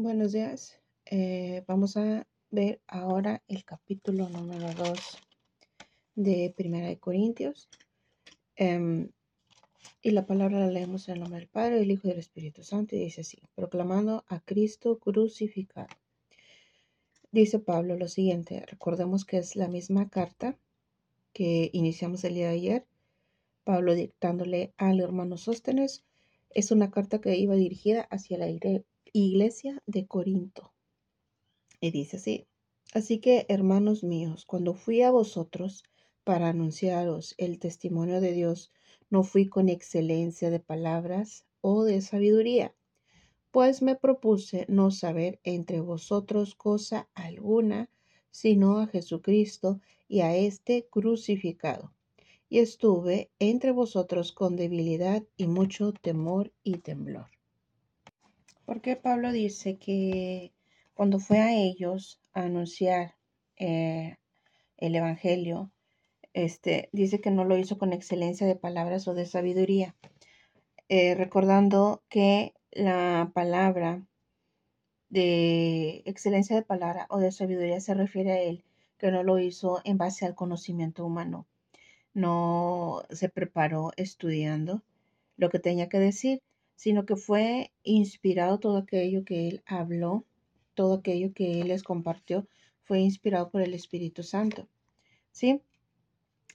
Buenos días. Eh, vamos a ver ahora el capítulo número 2 de Primera de Corintios. Em, y la palabra la leemos en el nombre del Padre, del Hijo y del Espíritu Santo. Y dice así, proclamando a Cristo crucificado. Dice Pablo lo siguiente, recordemos que es la misma carta que iniciamos el día de ayer. Pablo dictándole al hermano Sóstenes. Es una carta que iba dirigida hacia la iglesia iglesia de Corinto. Y dice así, así que hermanos míos, cuando fui a vosotros para anunciaros el testimonio de Dios, no fui con excelencia de palabras o de sabiduría, pues me propuse no saber entre vosotros cosa alguna, sino a Jesucristo y a este crucificado. Y estuve entre vosotros con debilidad y mucho temor y temblor. Porque Pablo dice que cuando fue a ellos a anunciar eh, el Evangelio, este, dice que no lo hizo con excelencia de palabras o de sabiduría, eh, recordando que la palabra de excelencia de palabra o de sabiduría se refiere a él, que no lo hizo en base al conocimiento humano, no se preparó estudiando lo que tenía que decir, sino que fue inspirado todo aquello que él habló, todo aquello que él les compartió, fue inspirado por el Espíritu Santo. ¿Sí?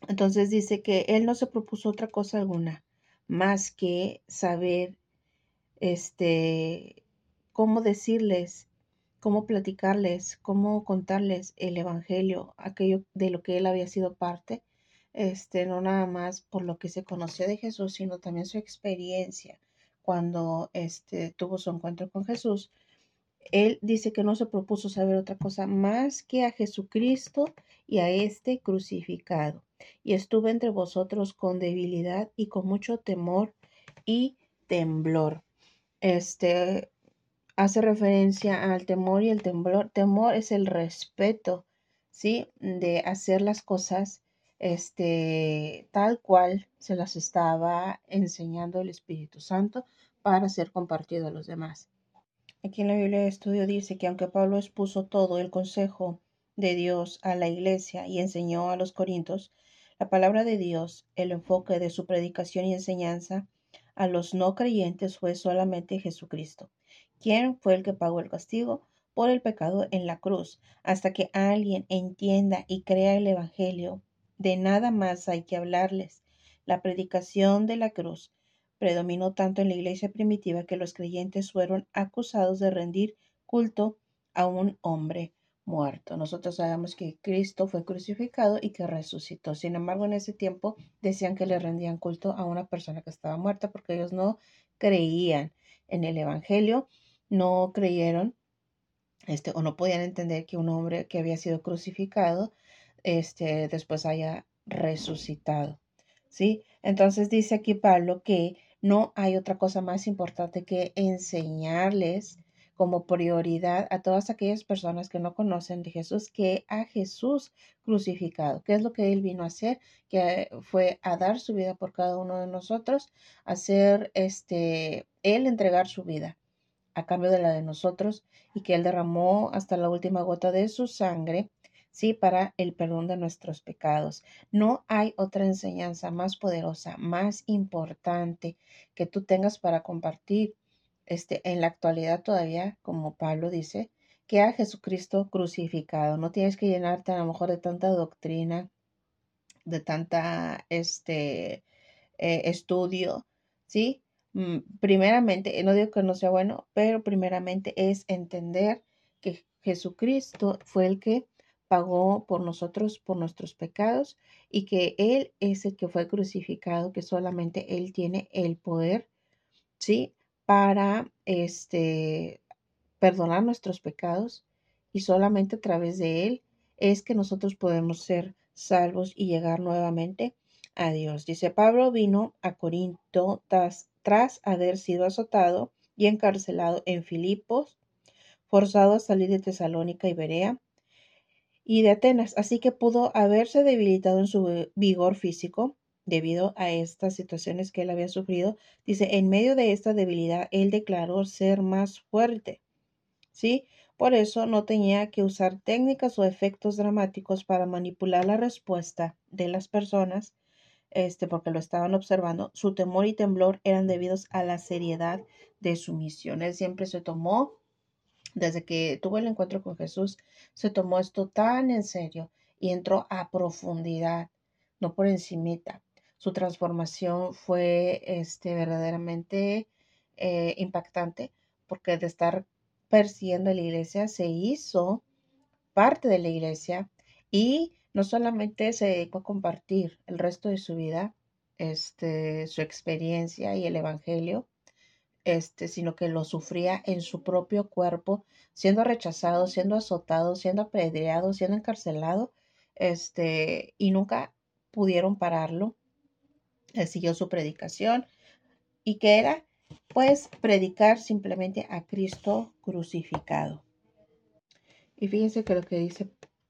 Entonces dice que él no se propuso otra cosa alguna más que saber este cómo decirles, cómo platicarles, cómo contarles el evangelio, aquello de lo que él había sido parte, este no nada más por lo que se conoció de Jesús, sino también su experiencia, cuando este, tuvo su encuentro con Jesús, él dice que no se propuso saber otra cosa más que a Jesucristo y a este crucificado. Y estuve entre vosotros con debilidad y con mucho temor y temblor. Este hace referencia al temor y el temblor. Temor es el respeto, ¿sí? De hacer las cosas este, tal cual se las estaba enseñando el Espíritu Santo para ser compartido a los demás. Aquí en la Biblia de Estudio dice que aunque Pablo expuso todo el consejo de Dios a la iglesia y enseñó a los corintios, la palabra de Dios, el enfoque de su predicación y enseñanza a los no creyentes fue solamente Jesucristo, quien fue el que pagó el castigo por el pecado en la cruz, hasta que alguien entienda y crea el Evangelio de nada más hay que hablarles. La predicación de la cruz predominó tanto en la iglesia primitiva que los creyentes fueron acusados de rendir culto a un hombre muerto. Nosotros sabemos que Cristo fue crucificado y que resucitó. Sin embargo, en ese tiempo decían que le rendían culto a una persona que estaba muerta porque ellos no creían en el Evangelio, no creyeron este, o no podían entender que un hombre que había sido crucificado este, después haya resucitado. ¿Sí? Entonces dice aquí Pablo que no hay otra cosa más importante que enseñarles como prioridad a todas aquellas personas que no conocen de Jesús que a Jesús crucificado. ¿Qué es lo que Él vino a hacer? Que fue a dar su vida por cada uno de nosotros, hacer este, Él entregar su vida a cambio de la de nosotros y que Él derramó hasta la última gota de su sangre ¿sí? Para el perdón de nuestros pecados. No hay otra enseñanza más poderosa, más importante que tú tengas para compartir este, en la actualidad todavía, como Pablo dice, que a Jesucristo crucificado. No tienes que llenarte a lo mejor de tanta doctrina, de tanta este, eh, estudio, ¿sí? Mm, primeramente, no digo que no sea bueno, pero primeramente es entender que Jesucristo fue el que pagó por nosotros, por nuestros pecados, y que Él es el que fue crucificado, que solamente Él tiene el poder, ¿sí? Para este, perdonar nuestros pecados, y solamente a través de Él es que nosotros podemos ser salvos y llegar nuevamente a Dios. Dice Pablo vino a Corinto tras, tras haber sido azotado y encarcelado en Filipos, forzado a salir de Tesalónica y Berea y de Atenas, así que pudo haberse debilitado en su vigor físico debido a estas situaciones que él había sufrido. Dice, en medio de esta debilidad, él declaró ser más fuerte. ¿sí? Por eso no tenía que usar técnicas o efectos dramáticos para manipular la respuesta de las personas, este, porque lo estaban observando. Su temor y temblor eran debidos a la seriedad de su misión. Él siempre se tomó, desde que tuvo el encuentro con Jesús, se tomó esto tan en serio y entró a profundidad, no por encimita. Su transformación fue este, verdaderamente eh, impactante porque de estar persiguiendo la iglesia se hizo parte de la iglesia y no solamente se dedicó a compartir el resto de su vida, este, su experiencia y el evangelio, este, sino que lo sufría en su propio cuerpo, siendo rechazado, siendo azotado, siendo apedreado, siendo encarcelado, este, y nunca pudieron pararlo. Él siguió su predicación y que era, pues, predicar simplemente a Cristo crucificado. Y fíjense que lo que dice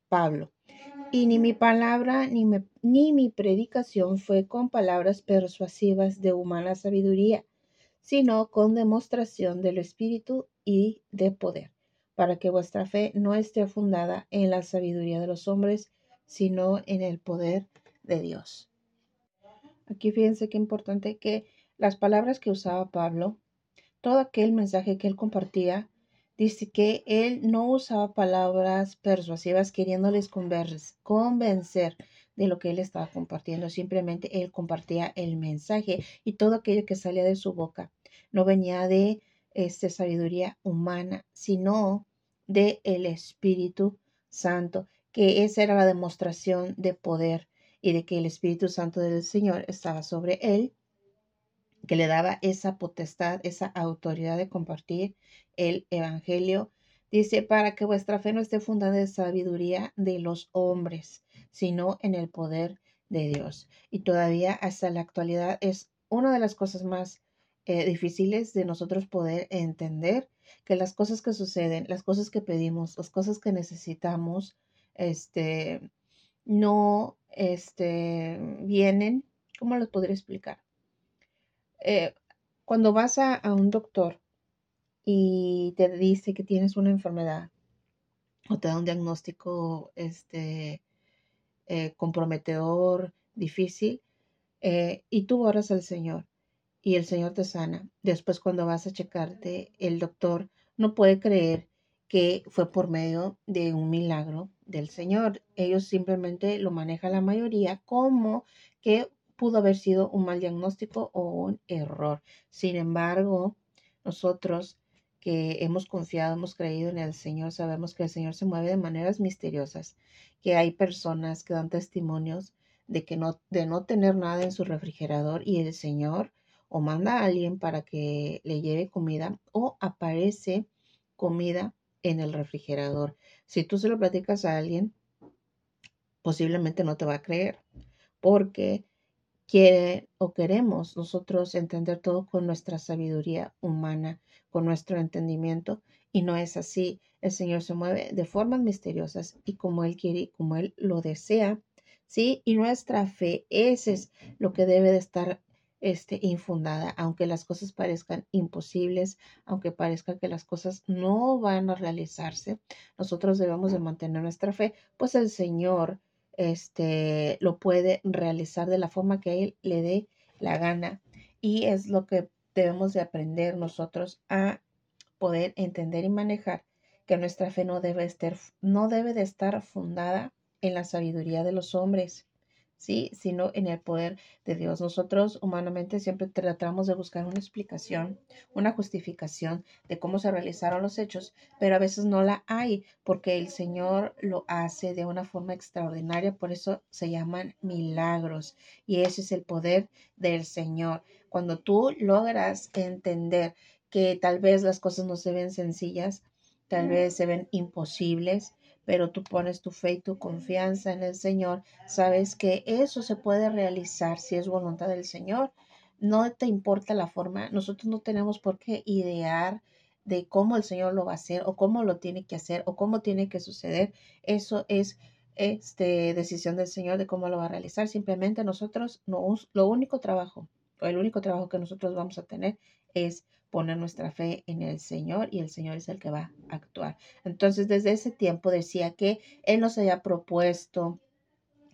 Pablo, y ni mi palabra ni, ni mi predicación fue con palabras persuasivas de humana sabiduría, sino con demostración del Espíritu y de poder, para que vuestra fe no esté fundada en la sabiduría de los hombres, sino en el poder de Dios. Aquí fíjense qué importante que las palabras que usaba Pablo, todo aquel mensaje que él compartía, dice que él no usaba palabras persuasivas queriéndoles convencer de lo que él estaba compartiendo, simplemente él compartía el mensaje y todo aquello que salía de su boca no venía de este, sabiduría humana, sino de el Espíritu Santo, que esa era la demostración de poder y de que el Espíritu Santo del Señor estaba sobre él, que le daba esa potestad, esa autoridad de compartir el Evangelio. Dice, para que vuestra fe no esté fundada en sabiduría de los hombres, sino en el poder de Dios. Y todavía hasta la actualidad es una de las cosas más eh, difíciles de nosotros poder entender que las cosas que suceden, las cosas que pedimos, las cosas que necesitamos, este, no, este, vienen, ¿cómo les podría explicar? Eh, cuando vas a, un doctor y te dice que tienes una enfermedad o te da un diagnóstico, este, eh, comprometedor, difícil, eh, y tú oras al Señor y el Señor te sana. Después cuando vas a checarte, el doctor no puede creer que fue por medio de un milagro del Señor. Ellos simplemente lo maneja la mayoría como que pudo haber sido un mal diagnóstico o un error. Sin embargo, nosotros que hemos confiado, hemos creído en el Señor, sabemos que el Señor se mueve de maneras misteriosas, que hay personas que dan testimonios de que no, de no tener nada en su refrigerador y el Señor o manda a alguien para que le lleve comida o aparece comida en el refrigerador. Si tú se lo platicas a alguien, posiblemente no te va a creer, porque quiere o queremos nosotros entender todo con nuestra sabiduría humana, con nuestro entendimiento, y no es así. El Señor se mueve de formas misteriosas y como Él quiere y como Él lo desea, ¿sí? Y nuestra fe, ese es lo que debe de estar este, infundada, aunque las cosas parezcan imposibles, aunque parezca que las cosas no van a realizarse, nosotros debemos de mantener nuestra fe, pues el Señor este, lo puede realizar de la forma que Él le dé la gana. Y es lo que debemos de aprender nosotros a poder entender y manejar que nuestra fe no debe, estar, no debe de estar fundada en la sabiduría de los hombres, ¿sí? sino en el poder de Dios. Nosotros humanamente siempre tratamos de buscar una explicación, una justificación de cómo se realizaron los hechos, pero a veces no la hay porque el Señor lo hace de una forma extraordinaria, por eso se llaman milagros y ese es el poder del Señor. Cuando tú logras entender que tal vez las cosas no se ven sencillas, tal vez se ven imposibles, pero tú pones tu fe y tu confianza en el Señor, sabes que eso se puede realizar si es voluntad del Señor. No te importa la forma, nosotros no tenemos por qué idear de cómo el Señor lo va a hacer o cómo lo tiene que hacer o cómo tiene que suceder. Eso es este, decisión del Señor de cómo lo va a realizar. Simplemente nosotros, no, lo único trabajo, el único trabajo que nosotros vamos a tener es poner nuestra fe en el Señor y el Señor es el que va a actuar. Entonces, desde ese tiempo decía que Él nos había propuesto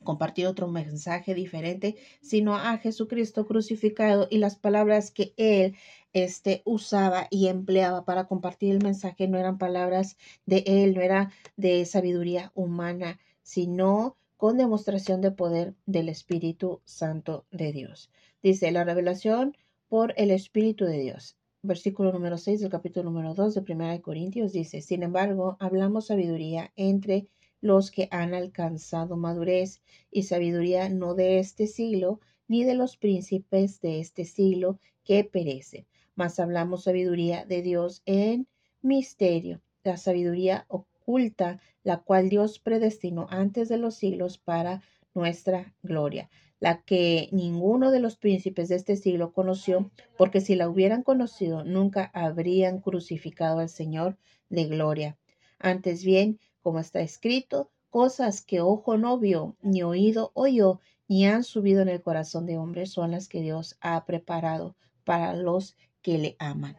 compartir otro mensaje diferente, sino a Jesucristo crucificado y las palabras que Él este, usaba y empleaba para compartir el mensaje no eran palabras de Él, no era de sabiduría humana, sino con demostración de poder del Espíritu Santo de Dios. Dice la revelación por el Espíritu de Dios. Versículo número 6 del capítulo número 2 de 1 Corintios dice, sin embargo, hablamos sabiduría entre los que han alcanzado madurez y sabiduría no de este siglo, ni de los príncipes de este siglo que perecen, mas hablamos sabiduría de Dios en misterio, la sabiduría oculta, la cual Dios predestinó antes de los siglos para nuestra gloria, la que ninguno de los príncipes de este siglo conoció, porque si la hubieran conocido, nunca habrían crucificado al Señor de gloria. Antes bien, como está escrito, cosas que ojo no vio, ni oído oyó, ni han subido en el corazón de hombre, son las que Dios ha preparado para los que le aman.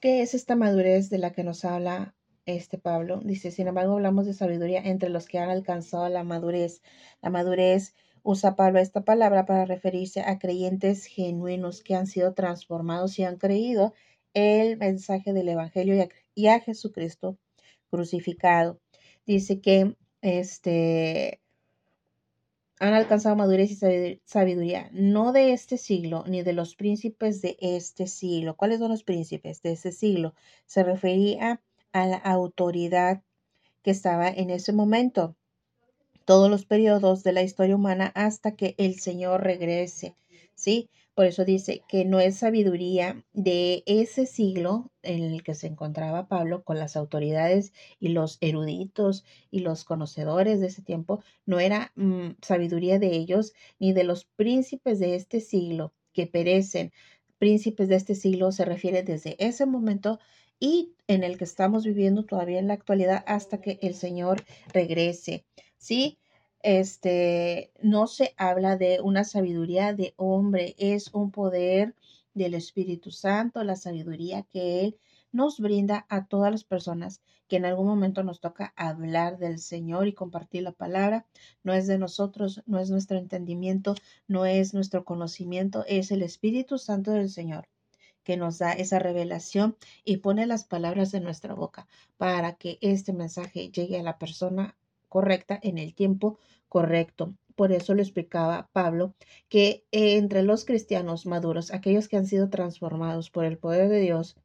¿Qué es esta madurez de la que nos habla este Pablo? Dice, sin embargo, hablamos de sabiduría entre los que han alcanzado la madurez. La madurez usa Pablo esta palabra para referirse a creyentes genuinos que han sido transformados y han creído el mensaje del Evangelio y a, Jesucristo crucificado. Dice que este, han alcanzado madurez y sabiduría, no de este siglo, ni de los príncipes de este siglo. ¿Cuáles son los príncipes de este siglo? Se refería a la autoridad que estaba en ese momento, todos los periodos de la historia humana hasta que el Señor regrese, ¿sí? Por eso dice que no es sabiduría de ese siglo en el que se encontraba Pablo con las autoridades y los eruditos y los conocedores de ese tiempo, no era mm, sabiduría de ellos ni de los príncipes de este siglo que perecen. Príncipes de este siglo se refiere desde ese momento y en el que estamos viviendo todavía en la actualidad hasta que el Señor regrese. ¿Sí? este, no se habla de una sabiduría de hombre, es un poder del Espíritu Santo, la sabiduría que Él nos brinda a todas las personas que en algún momento nos toca hablar del Señor y compartir la palabra. No es de nosotros, no es nuestro entendimiento, no es nuestro conocimiento, es el Espíritu Santo del Señor que nos da esa revelación y pone las palabras en nuestra boca para que este mensaje llegue a la persona correcta en el tiempo correcto. Por eso lo explicaba Pablo, que entre los cristianos maduros, aquellos que han sido transformados por el poder de Dios,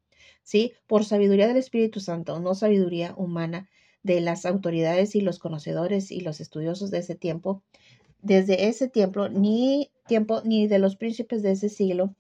¿sí? Por sabiduría del Espíritu Santo, no sabiduría humana de las autoridades y los conocedores y los estudiosos de ese tiempo, desde ese tiempo, ni tiempo, ni de los príncipes de ese siglo,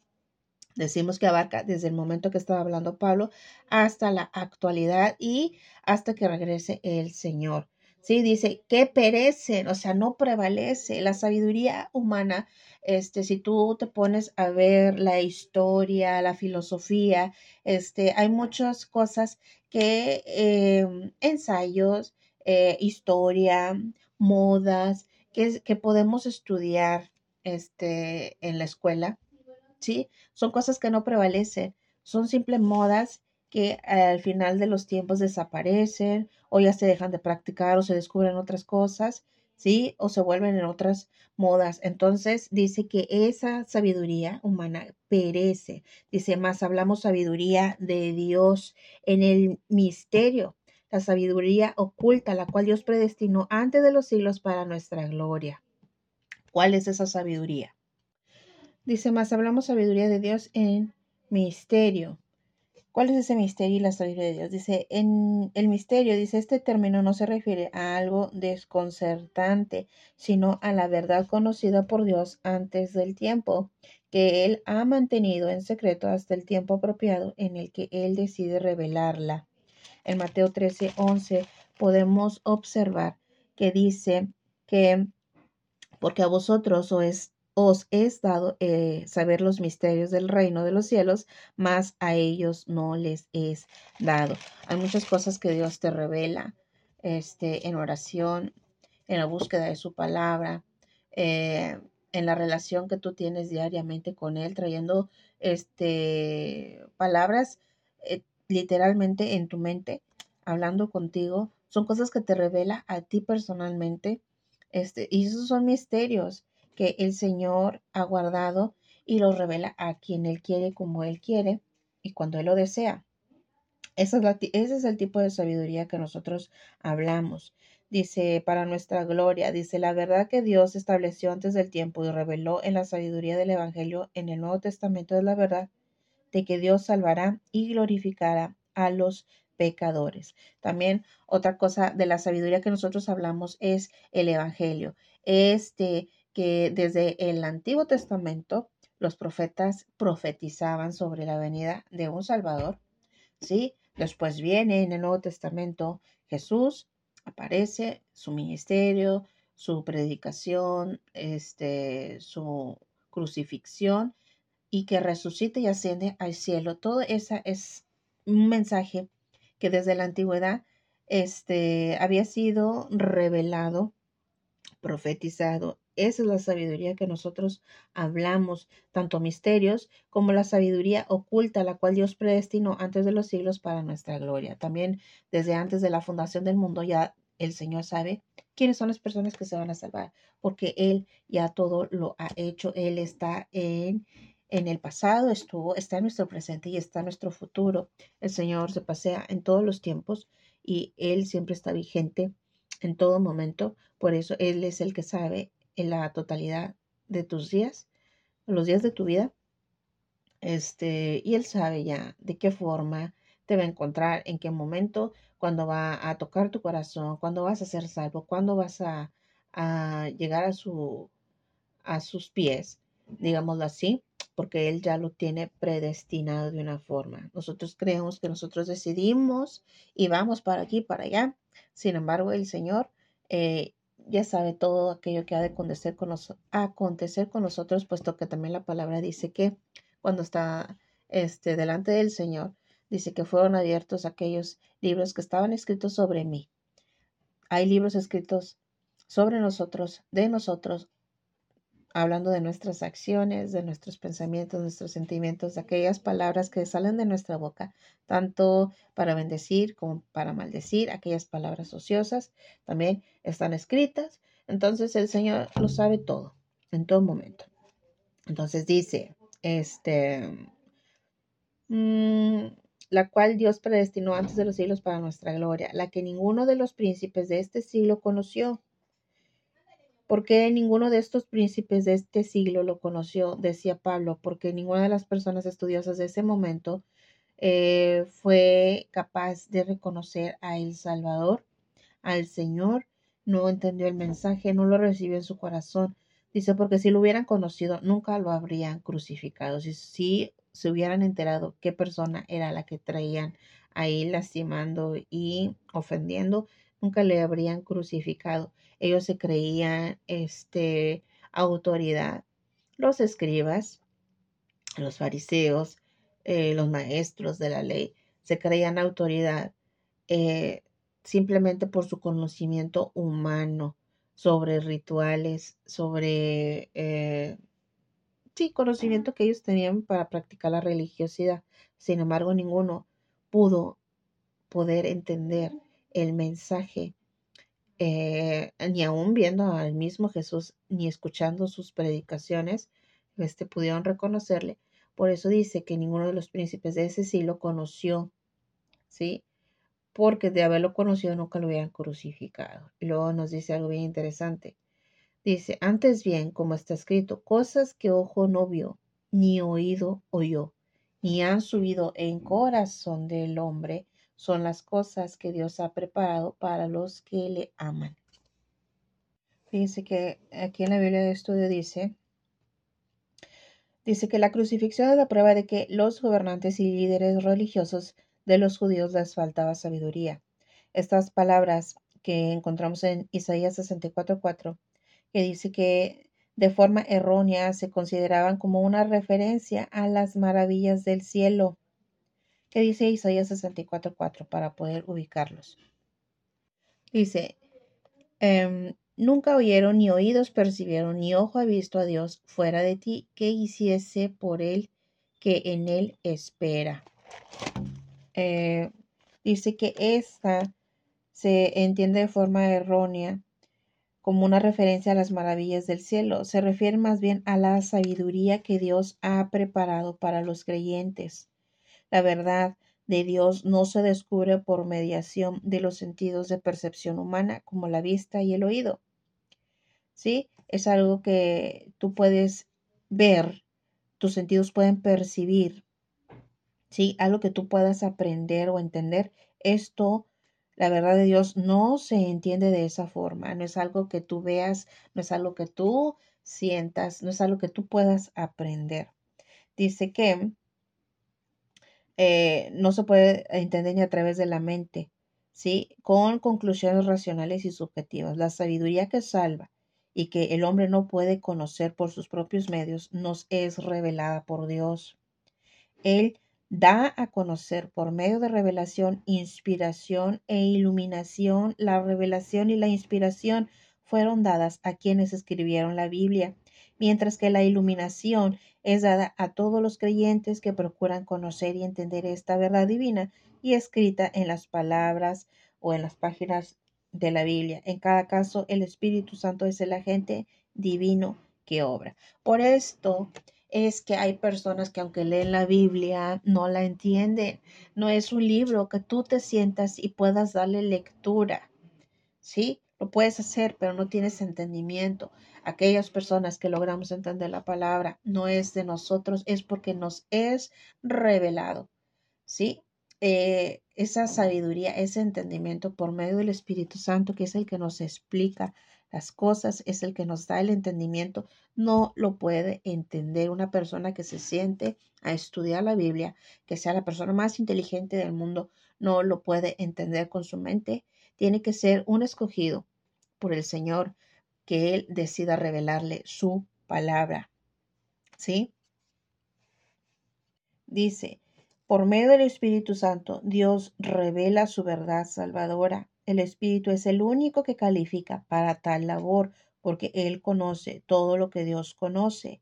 decimos que abarca desde el momento que estaba hablando Pablo hasta la actualidad y hasta que regrese el Señor. Sí, dice que perecen, o sea, no prevalece. La sabiduría humana, este, si tú te pones a ver la historia, la filosofía, este, hay muchas cosas que, em, ensayos, eh, historia, modas, que, que podemos estudiar este, en la escuela, ¿sí? Son cosas que no prevalecen, son simples modas que al final de los tiempos desaparecen o ya se dejan de practicar o se descubren otras cosas, ¿sí? O se vuelven en otras modas. Entonces dice que esa sabiduría humana perece. Dice más, hablamos sabiduría de Dios en el misterio, la sabiduría oculta, la cual Dios predestinó antes de los siglos para nuestra gloria. ¿Cuál es esa sabiduría? Dice más, hablamos sabiduría de Dios en misterio. ¿Cuál es ese misterio y la sabiduría de Dios? Dice, en el misterio, dice, este término no se refiere a algo desconcertante, sino a la verdad conocida por Dios antes del tiempo, que Él ha mantenido en secreto hasta el tiempo apropiado en el que Él decide revelarla. En Mateo 13, 11 podemos observar que dice que porque a vosotros os os es dado eh, saber los misterios del reino de los cielos, mas a ellos no les es dado. Hay muchas cosas que Dios te revela este, en oración, en la búsqueda de su palabra. Eh, en la relación que tú tienes diariamente con Él, trayendo este, palabras eh, literalmente en tu mente, hablando contigo. Son cosas que te revela a ti personalmente. Este, y esos son misterios que el Señor ha guardado y los revela a quien Él quiere como Él quiere y cuando Él lo desea. Esa es ese es el tipo de sabiduría que nosotros hablamos. Dice, para nuestra gloria, dice, la verdad que Dios estableció antes del tiempo y reveló en la sabiduría del Evangelio en el Nuevo Testamento es la verdad de que Dios salvará y glorificará a los pecadores. También otra cosa de la sabiduría que nosotros hablamos es el Evangelio. Este que desde el Antiguo Testamento los profetas profetizaban sobre la venida de un Salvador, ¿sí? Después viene en el Nuevo Testamento Jesús aparece su ministerio, su predicación, este, su crucifixión y que resucite y asciende al cielo. Todo eso es un mensaje que desde la antigüedad este, había sido revelado, profetizado. Esa es la sabiduría que nosotros hablamos, tanto misterios como la sabiduría oculta, la cual Dios predestinó antes de los siglos para nuestra gloria. También desde antes de la fundación del mundo ya el Señor sabe quiénes son las personas que se van a salvar, porque Él ya todo lo ha hecho. Él está en, en el pasado, estuvo, está en nuestro presente y está en nuestro futuro. El Señor se pasea en todos los tiempos y Él siempre está vigente en todo momento. Por eso Él es el que sabe en la totalidad de tus días, los días de tu vida. Este, y él sabe ya de qué forma te va a encontrar, en qué momento, cuando va a tocar tu corazón, cuando vas a ser salvo, cuando vas a, a llegar a, su, a sus pies, digámoslo así, porque Él ya lo tiene predestinado de una forma.Nosotros creemos que nosotros decidimos y vamos para aquí, para allá. Sin embargo, el Señor eh, ya sabe todo aquello que ha de acontecer con, acontecer con nosotros, puesto que también la palabra dice que cuando está este, delante del Señor, dice que fueron abiertos aquellos libros que estaban escritos sobre mí. Hay libros escritos sobre nosotros, de nosotros, hablando de nuestras acciones, de nuestros pensamientos, nuestros sentimientos, de aquellas palabras que salen de nuestra boca, tanto para bendecir como para maldecir, aquellas palabras ociosas también están escritas. Entonces el Señor lo sabe todo, en todo momento. Entonces dice, este, mm, la cual Dios predestinó antes de los siglos para nuestra gloria, la que ninguno de los príncipes de este siglo conoció ¿Por qué ninguno de estos príncipes de este siglo lo conoció? Decía Pablo, porque ninguna de las personas estudiosas de ese momento eh, fue capaz de reconocer a El Salvador, al Señor, no entendió el mensaje, no lo recibió en su corazón. Dice, porque si lo hubieran conocido, nunca lo habrían crucificado. Si, si se hubieran enterado qué persona era la que traían ahí lastimando y ofendiendo, nunca le habrían crucificado. Ellos se creían este, autoridad. Los escribas, los fariseos, eh, los maestros de la ley, se creían autoridad eh, simplemente por su conocimiento humano sobre rituales, sobre, eh, sí, conocimiento que ellos tenían para practicar la religiosidad. Sin embargo, ninguno pudo poder entender el mensaje, eh, ni aún viendo al mismo Jesús, ni escuchando sus predicaciones, este, pudieron reconocerle. Por eso dice que ninguno de los príncipes de ese siglo conoció, ¿sí? Porque de haberlo conocido nunca lo hubieran crucificado. Y luego nos dice algo bien interesante. Dice, antes bien, como está escrito, cosas que ojo no vio, ni oído oyó, ni han subido en corazón del hombre, son las cosas que Dios ha preparado para los que le aman. Fíjense que aquí en la Biblia de estudio dice, dice que la crucifixión es la prueba de que los gobernantes y líderes religiosos de los judíos les faltaba sabiduría. Estas palabras que encontramos en Isaías 64:4, que dice que de forma errónea se consideraban como una referencia a las maravillas del cielo ¿Qué dice Isaías 64.4 para poder ubicarlos? Dice, em, Nunca oyeron, ni oídos percibieron, ni ojo ha visto a Dios fuera de ti, que hiciese por él que en él espera. Eh, dice que esta se entiende de forma errónea como una referencia a las maravillas del cielo. Se refiere más bien a la sabiduría que Dios ha preparado para los creyentes. La verdad de Dios no se descubre por mediación de los sentidos de percepción humana como la vista y el oído. ¿Sí? Es algo que tú puedes ver, tus sentidos pueden percibir. ¿Sí? Algo que tú puedas aprender o entender. Esto, la verdad de Dios, no se entiende de esa forma. No es algo que tú veas, no es algo que tú sientas, no es algo que tú puedas aprender. Dice que eh, no se puede entender ni a través de la mente, ¿sí? Con conclusiones racionales y subjetivas. La sabiduría que salva y que el hombre no puede conocer por sus propios medios nos es revelada por Dios. Él da a conocer por medio de revelación, inspiración e iluminación. La revelación y la inspiración fueron dadas a quienes escribieron la Biblia, mientras que la iluminación es dada a todos los creyentes que procuran conocer y entender esta verdad divina y escrita en las palabras o en las páginas de la Biblia. En cada caso, el Espíritu Santo es el agente divino que obra. Por esto es que hay personas que aunque leen la Biblia no la entienden. No es un libro que tú te sientas y puedas darle lectura. ¿Sí? Lo puedes hacer, pero no tienes entendimiento. Aquellas personas que logramos entender la palabra no es de nosotros, es porque nos es revelado. ¿Sí? Eh, esa sabiduría, ese entendimiento por medio del Espíritu Santo, que es el que nos explica las cosas, es el que nos da el entendimiento, no lo puede entender una persona que se siente a estudiar la Biblia, que sea la persona más inteligente del mundo, no lo puede entender con su mente. Tiene que ser un escogido, por el Señor que Él decida revelarle su palabra. ¿Sí? Dice, por medio del Espíritu Santo, Dios revela su verdad salvadora. El Espíritu es el único que califica para tal labor, porque Él conoce todo lo que Dios conoce.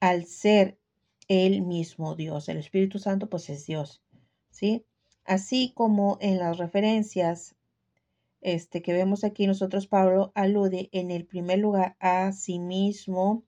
Al ser Él mismo Dios, el Espíritu Santo pues es Dios. ¿Sí? Así como en las referencias este, que vemos aquí nosotros, Pablo alude en el primer lugar a sí mismo,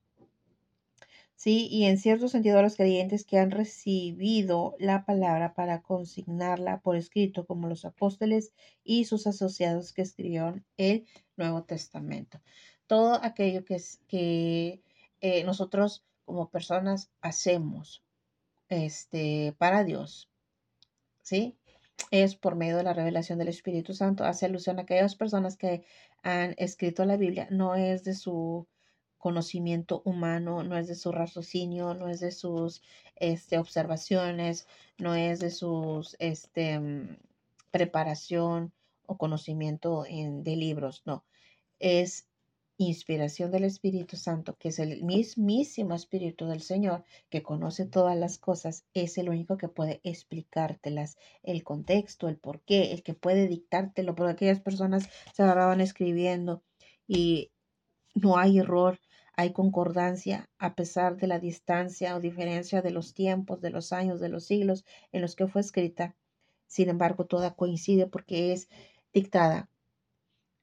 ¿sí? Y en cierto sentido a los creyentes que han recibido la palabra para consignarla por escrito, como los apóstoles y sus asociados que escribieron el Nuevo Testamento. Todo aquello que, es, que eh, nosotros como personas hacemos este, para Dios, ¿sí? Es por medio de la revelación del Espíritu Santo. Hace alusión a aquellas personas que han escrito la Biblia, no es de su conocimiento humano, no es de su raciocinio, no es de sus este, observaciones, no es de sus este, mm, preparación o conocimiento en, de libros, no, es inspiración del Espíritu Santo, que es el mismísimo Espíritu del Señor, que conoce todas las cosas, es el único que puede explicártelas, el contexto, el por qué, el que puede dictártelo, porque aquellas personas se agarraban escribiendo y no hay error, hay concordancia a pesar de la distancia o diferencia de los tiempos, de los años, de los siglos en los que fue escrita. Sin embargo, toda coincide porque es dictada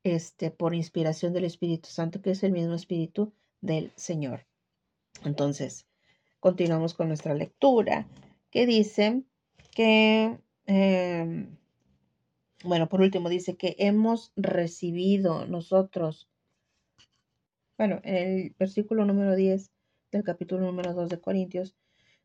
este, por inspiración del Espíritu Santo, que es el mismo Espíritu del Señor. Entonces, continuamos con nuestra lectura, que dice que, em, bueno, por último, dice que hemos recibido nosotros, bueno, en el versículo número 10 del capítulo número 2 de Corintios,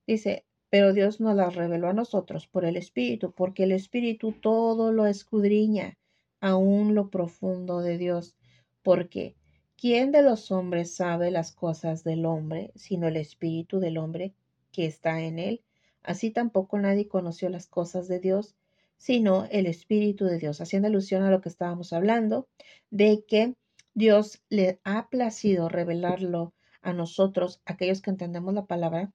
dice, pero Dios nos la reveló a nosotros por el Espíritu, porque el Espíritu todo lo escudriña aún lo profundo de Dios, porque ¿quién de los hombres sabe las cosas del hombre, sino el espíritu del hombre que está en él? Así tampoco nadie conoció las cosas de Dios, sino el espíritu de Dios, haciendo alusión a lo que estábamos hablando, de que Dios le ha placido revelarlo a nosotros, aquellos que entendemos la palabra.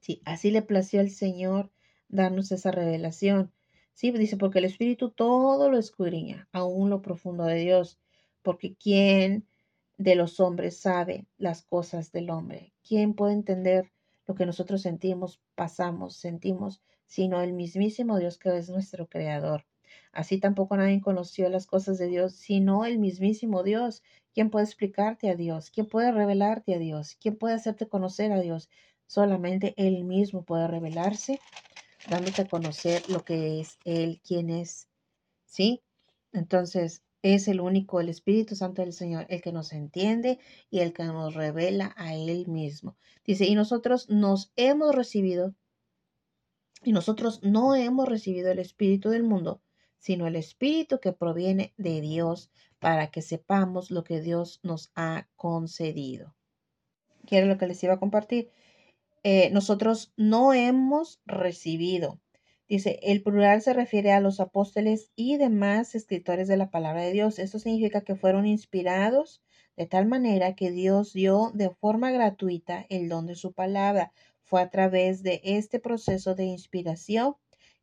Sí, así le plació al Señor darnos esa revelación. Sí, dice, porque el Espíritu todo lo escudriña, aún lo profundo de Dios, porque ¿quién de los hombres sabe las cosas del hombre? ¿Quién puede entender lo que nosotros sentimos, pasamos, sentimos, sino el mismísimo Dios que es nuestro creador? Así tampoco nadie conoció las cosas de Dios, sino el mismísimo Dios. ¿Quién puede explicarte a Dios? ¿Quién puede revelarte a Dios? ¿Quién puede hacerte conocer a Dios? Solamente Él mismo puede revelarse, dándote a conocer lo que es Él, quién es. ¿Sí? Entonces, es el único, el Espíritu Santo del Señor, el que nos entiende y el que nos revela a Él mismo. Dice, y nosotros nos hemos recibido, y nosotros no hemos recibido el Espíritu del mundo, sino el Espíritu que proviene de Dios para que sepamos lo que Dios nos ha concedido. Quiero lo que les iba a compartir. Eh, nosotros no hemos recibido. Dice, el plural se refiere a los apóstoles y demás escritores de la palabra de Dios. Esto significa que fueron inspirados de tal manera que Dios dio de forma gratuita el don de su palabra. Fue a través de este proceso de inspiración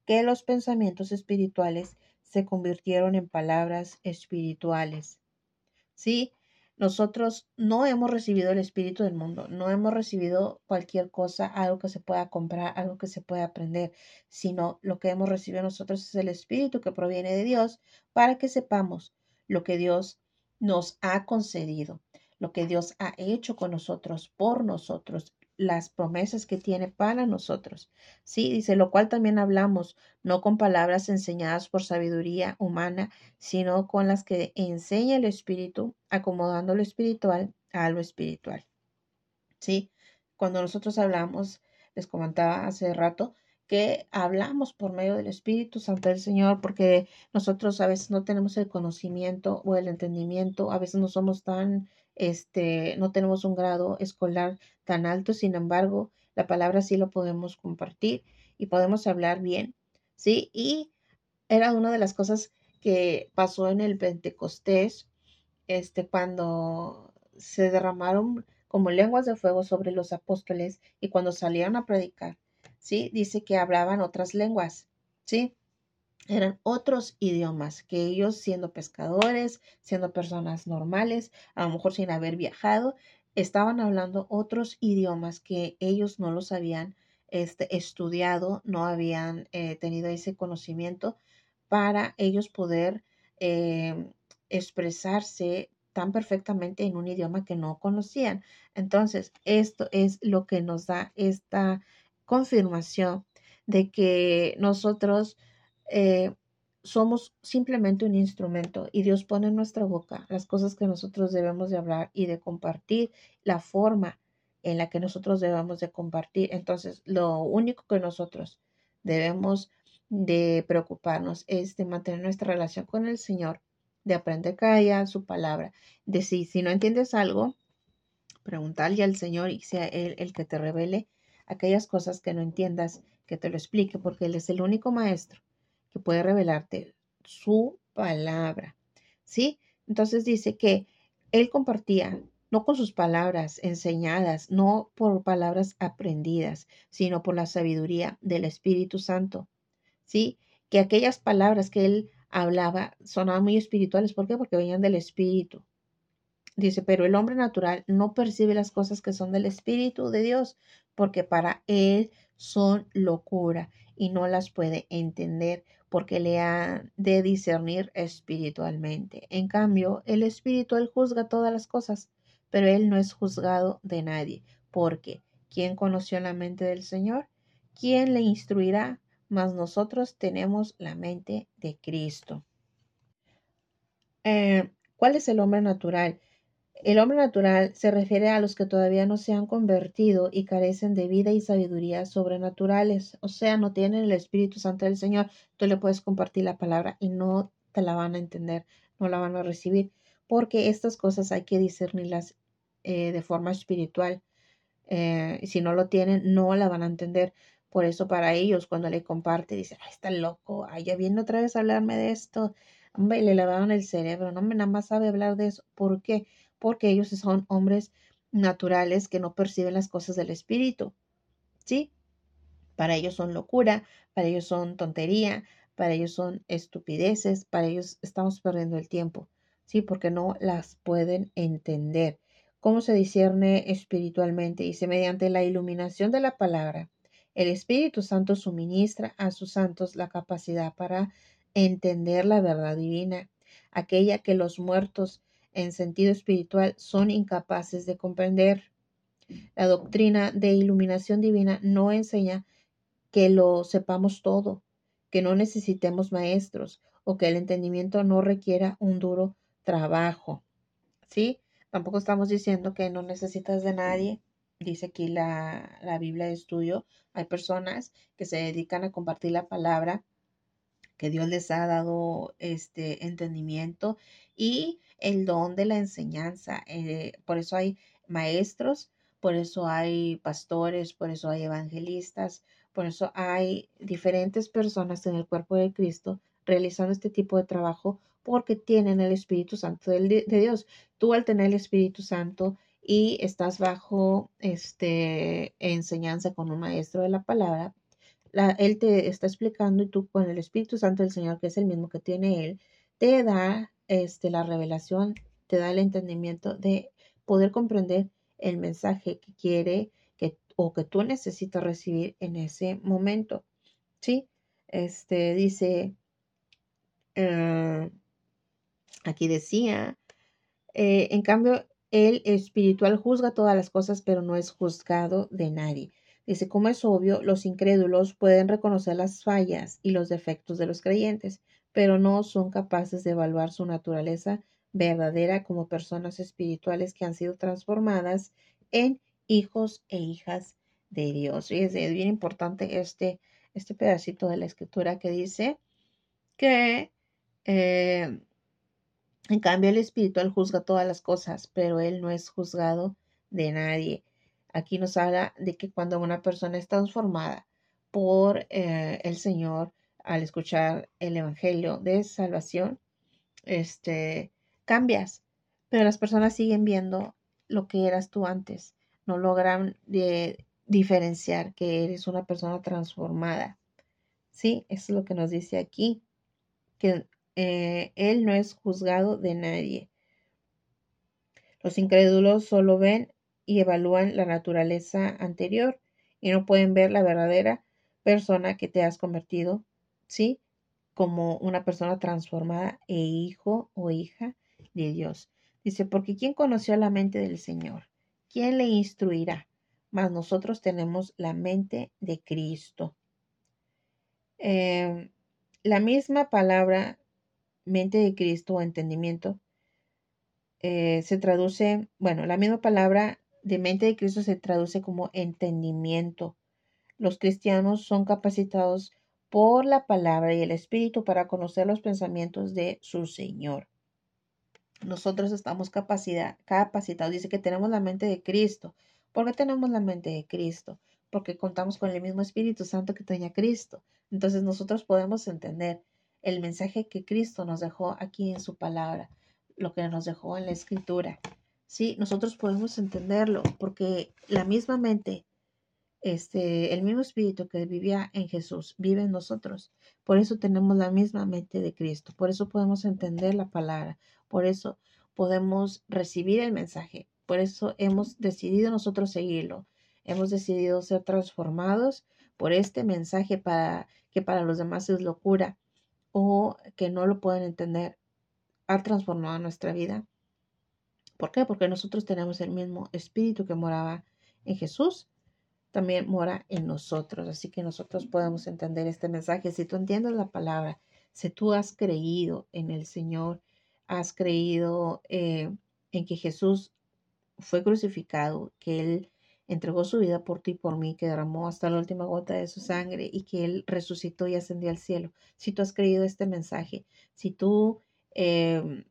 que los pensamientos espirituales se convirtieron en palabras espirituales. ¿Sí? Nosotros no hemos recibido el espíritu del mundo, no hemos recibido cualquier cosa, algo que se pueda comprar, algo que se pueda aprender, sino lo que hemos recibido nosotros es el espíritu que proviene de Dios para que sepamos lo que Dios nos ha concedido, lo que Dios ha hecho con nosotros, por nosotros, las promesas que tiene para nosotros. Sí, dice, lo cual también hablamos, no con palabras enseñadas por sabiduría humana, sino con las que enseña el Espíritu, acomodando lo espiritual a lo espiritual. Sí, cuando nosotros hablamos, les comentaba hace rato, que hablamos por medio del Espíritu Santo del Señor, porque nosotros a veces no tenemos el conocimiento o el entendimiento, a veces no somos tan este, no tenemos un grado escolar tan alto, sin embargo, la palabra sí lo podemos compartir y podemos hablar bien, ¿sí? Y era una de las cosas que pasó en el Pentecostés, este, cuando se derramaron como lenguas de fuego sobre los apóstoles y cuando salieron a predicar, ¿sí? Dice que hablaban otras lenguas, ¿sí? Eran otros idiomas que ellos siendo pescadores, siendo personas normales, a lo mejor sin haber viajado, estaban hablando otros idiomas que ellos no los habían este, estudiado, no habían eh, tenido ese conocimiento para ellos poder em, expresarse tan perfectamente en un idioma que no conocían. Entonces, esto es lo que nos da esta confirmación de que nosotros eh, somos simplemente un instrumento y Dios pone en nuestra boca las cosas que nosotros debemos de hablar y de compartir, la forma en la que nosotros debemos de compartir. Entonces, lo único que nosotros debemos de preocuparnos es de mantener nuestra relación con el Señor, de aprender cada día su palabra, de si, si no entiendes algo, preguntarle al Señor y sea Él el que te revele aquellas cosas que no entiendas, que te lo explique, porque Él es el único maestro que puede revelarte su palabra. ¿Sí? Entonces dice que él compartía no con sus palabras enseñadas, no por palabras aprendidas, sino por la sabiduría del Espíritu Santo. ¿Sí? Que aquellas palabras que él hablaba sonaban muy espirituales. ¿Por qué? Porque venían del Espíritu. Dice, pero el hombre natural no percibe las cosas que son del Espíritu de Dios, porque para él son locura y no las puede entender porque le ha de discernir espiritualmente. En cambio, el espiritual juzga todas las cosas, pero él no es juzgado de nadie, porque ¿quién conoció la mente del Señor? ¿Quién le instruirá? Mas nosotros tenemos la mente de Cristo. Eh, ¿Cuál es el hombre natural? El hombre natural se refiere a los que todavía no se han convertido y carecen de vida y sabiduría sobrenaturales, o sea, no tienen el Espíritu Santo del Señor. Tú le puedes compartir la palabra y no te la van a entender, no la van a recibir, porque estas cosas hay que discernirlas eh, de forma espiritual. Eh, si no lo tienen, no la van a entender. Por eso para ellos, cuando le comparte, dicen, ay, está loco, ay, ya viene otra vez a hablarme de esto. Hombre, le lavaron el cerebro, no me nada más sabe hablar de eso. ¿Por qué? Porque ellos son hombres naturales que no perciben las cosas del espíritu. ¿Sí? Para ellos son locura, para ellos son tontería, para ellos son estupideces, para ellos estamos perdiendo el tiempo. sí, porque no las pueden entender. ¿Cómo se discierne espiritualmente? Dice, mediante la iluminación de la palabra, el Espíritu Santo suministra a sus santos la capacidad para entender la verdad divina, aquella que los muertos en sentido espiritual son incapaces de comprender. La doctrina de iluminación divina no enseña que lo sepamos todo, que no necesitemos maestros o que el entendimiento no requiera un duro trabajo. ¿Sí? Tampoco estamos diciendo que no necesitas de nadie. Dice aquí la, la Biblia de estudio. Hay personas que se dedican a compartir la palabra que Dios les ha dado este entendimiento y el don de la enseñanza. Eh, por eso hay maestros, por eso hay pastores, por eso hay evangelistas, por eso hay diferentes personas en el cuerpo de Cristo realizando este tipo de trabajo porque tienen el Espíritu Santo de, Dios. Tú al tener el Espíritu Santo y estás bajo este enseñanza con un maestro de la palabra, él te está explicando y tú con el Espíritu Santo del Señor, que es el mismo que tiene Él, te da este, la revelación, te da el entendimiento de poder comprender el mensaje que quiere que, o que tú necesitas recibir en ese momento. ¿Sí? Este dice, eh, aquí decía, eh, en cambio, el espiritual juzga todas las cosas, pero no es juzgado de nadie. Dice, como es obvio, los incrédulos pueden reconocer las fallas y los defectos de los creyentes, pero no son capaces de evaluar su naturaleza verdadera como personas espirituales que han sido transformadas en hijos e hijas de Dios. Y es bien importante este, este pedacito de la escritura que dice que eh, en cambio el espiritual juzga todas las cosas, pero él no es juzgado de nadie. Aquí nos habla de que cuando una persona es transformada por eh, el Señor al escuchar el Evangelio de salvación, este, cambias, pero las personas siguen viendo lo que eras tú antes, no logran de, diferenciar que eres una persona transformada. Sí, eso es lo que nos dice aquí, que eh, Él no es juzgado de nadie. Los incrédulos solo ven y evalúan la naturaleza anterior y no pueden ver la verdadera persona que te has convertido, ¿sí? Como una persona transformada e hijo o hija de Dios. Dice, porque ¿quién conoció la mente del Señor? ¿Quién le instruirá? Mas nosotros tenemos la mente de Cristo. Em, la misma palabra mente de Cristo o entendimiento eh, se traduce, bueno, la misma palabra de mente de Cristo se traduce como entendimiento. Los cristianos son capacitados por la palabra y el Espíritu para conocer los pensamientos de su Señor. Nosotros estamos capacitados. Dice que tenemos la mente de Cristo. ¿Por qué tenemos la mente de Cristo? Porque contamos con el mismo Espíritu Santo que tenía Cristo. Entonces nosotros podemos entender el mensaje que Cristo nos dejó aquí en su palabra, lo que nos dejó en la escritura. Sí, nosotros podemos entenderlo porque la misma mente, este, el mismo espíritu que vivía en Jesús vive en nosotros. Por eso tenemos la misma mente de Cristo. Por eso podemos entender la palabra. Por eso podemos recibir el mensaje. Por eso hemos decidido nosotros seguirlo. Hemos decidido ser transformados por este mensaje para que para los demás es locura o que no lo pueden entender. Ha transformado nuestra vida ¿Por qué? Porque nosotros tenemos el mismo espíritu que moraba en Jesús, también mora en nosotros. Así que nosotros podemos entender este mensaje. Si tú entiendes la palabra, si tú has creído en el Señor, has creído eh, en que Jesús fue crucificado, que Él entregó su vida por ti y por mí, que derramó hasta la última gota de su sangre y que Él resucitó y ascendió al cielo. Si tú has creído este mensaje, si tú em,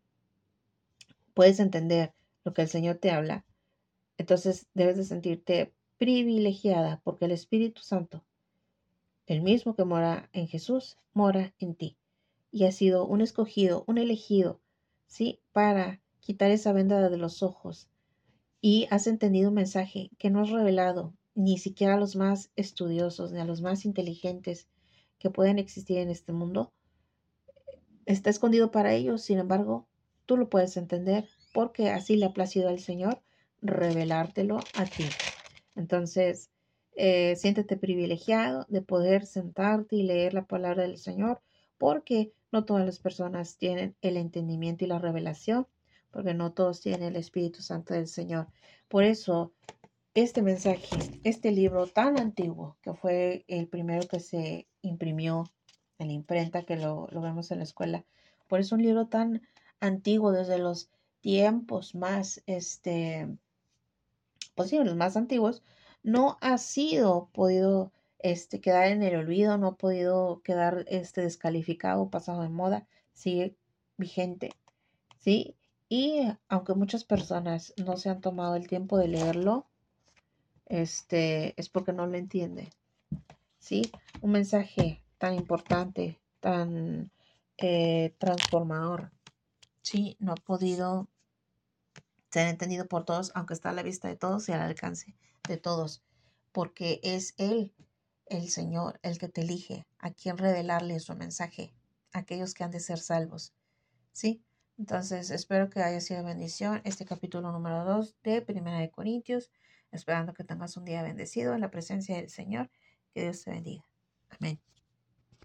puedes entender lo que el Señor te habla, entonces debes de sentirte privilegiada porque el Espíritu Santo, el mismo que mora en Jesús, mora en ti. Y has sido un escogido, un elegido, ¿sí? Para quitar esa venda de los ojos. Y has entendido un mensaje que no has revelado ni siquiera a los más estudiosos ni a los más inteligentes que pueden existir en este mundo. Está escondido para ellos, sin embargo, tú lo puedes entender porque así le ha placido al Señor revelártelo a ti. Entonces, eh, siéntete privilegiado de poder sentarte y leer la palabra del Señor porque no todas las personas tienen el entendimiento y la revelación, porque no todos tienen el Espíritu Santo del Señor. Por eso, este mensaje, este libro tan antiguo, que fue el primero que se imprimió en la imprenta, que lo, lo vemos en la escuela, por eso un libro tan antiguo desde los tiempos más, este, los más antiguos, no ha sido podido este, quedar en el olvido, no ha podido quedar este, descalificado, pasado de moda, sigue vigente, ¿sí? Y aunque muchas personas no se han tomado el tiempo de leerlo, este, es porque no lo entienden, ¿sí? Un mensaje tan importante, tan eh, transformador, ¿sí? No ha podido ser entendido por todos, aunque está a la vista de todos y al alcance de todos, porque es Él, el Señor, el que te elige a quien revelarle su mensaje, a aquellos que han de ser salvos. ¿Sí? Entonces, espero que haya sido bendición este capítulo número 2 de Primera de Corintios, esperando que tengas un día bendecido en la presencia del Señor. Que Dios te bendiga. Amén.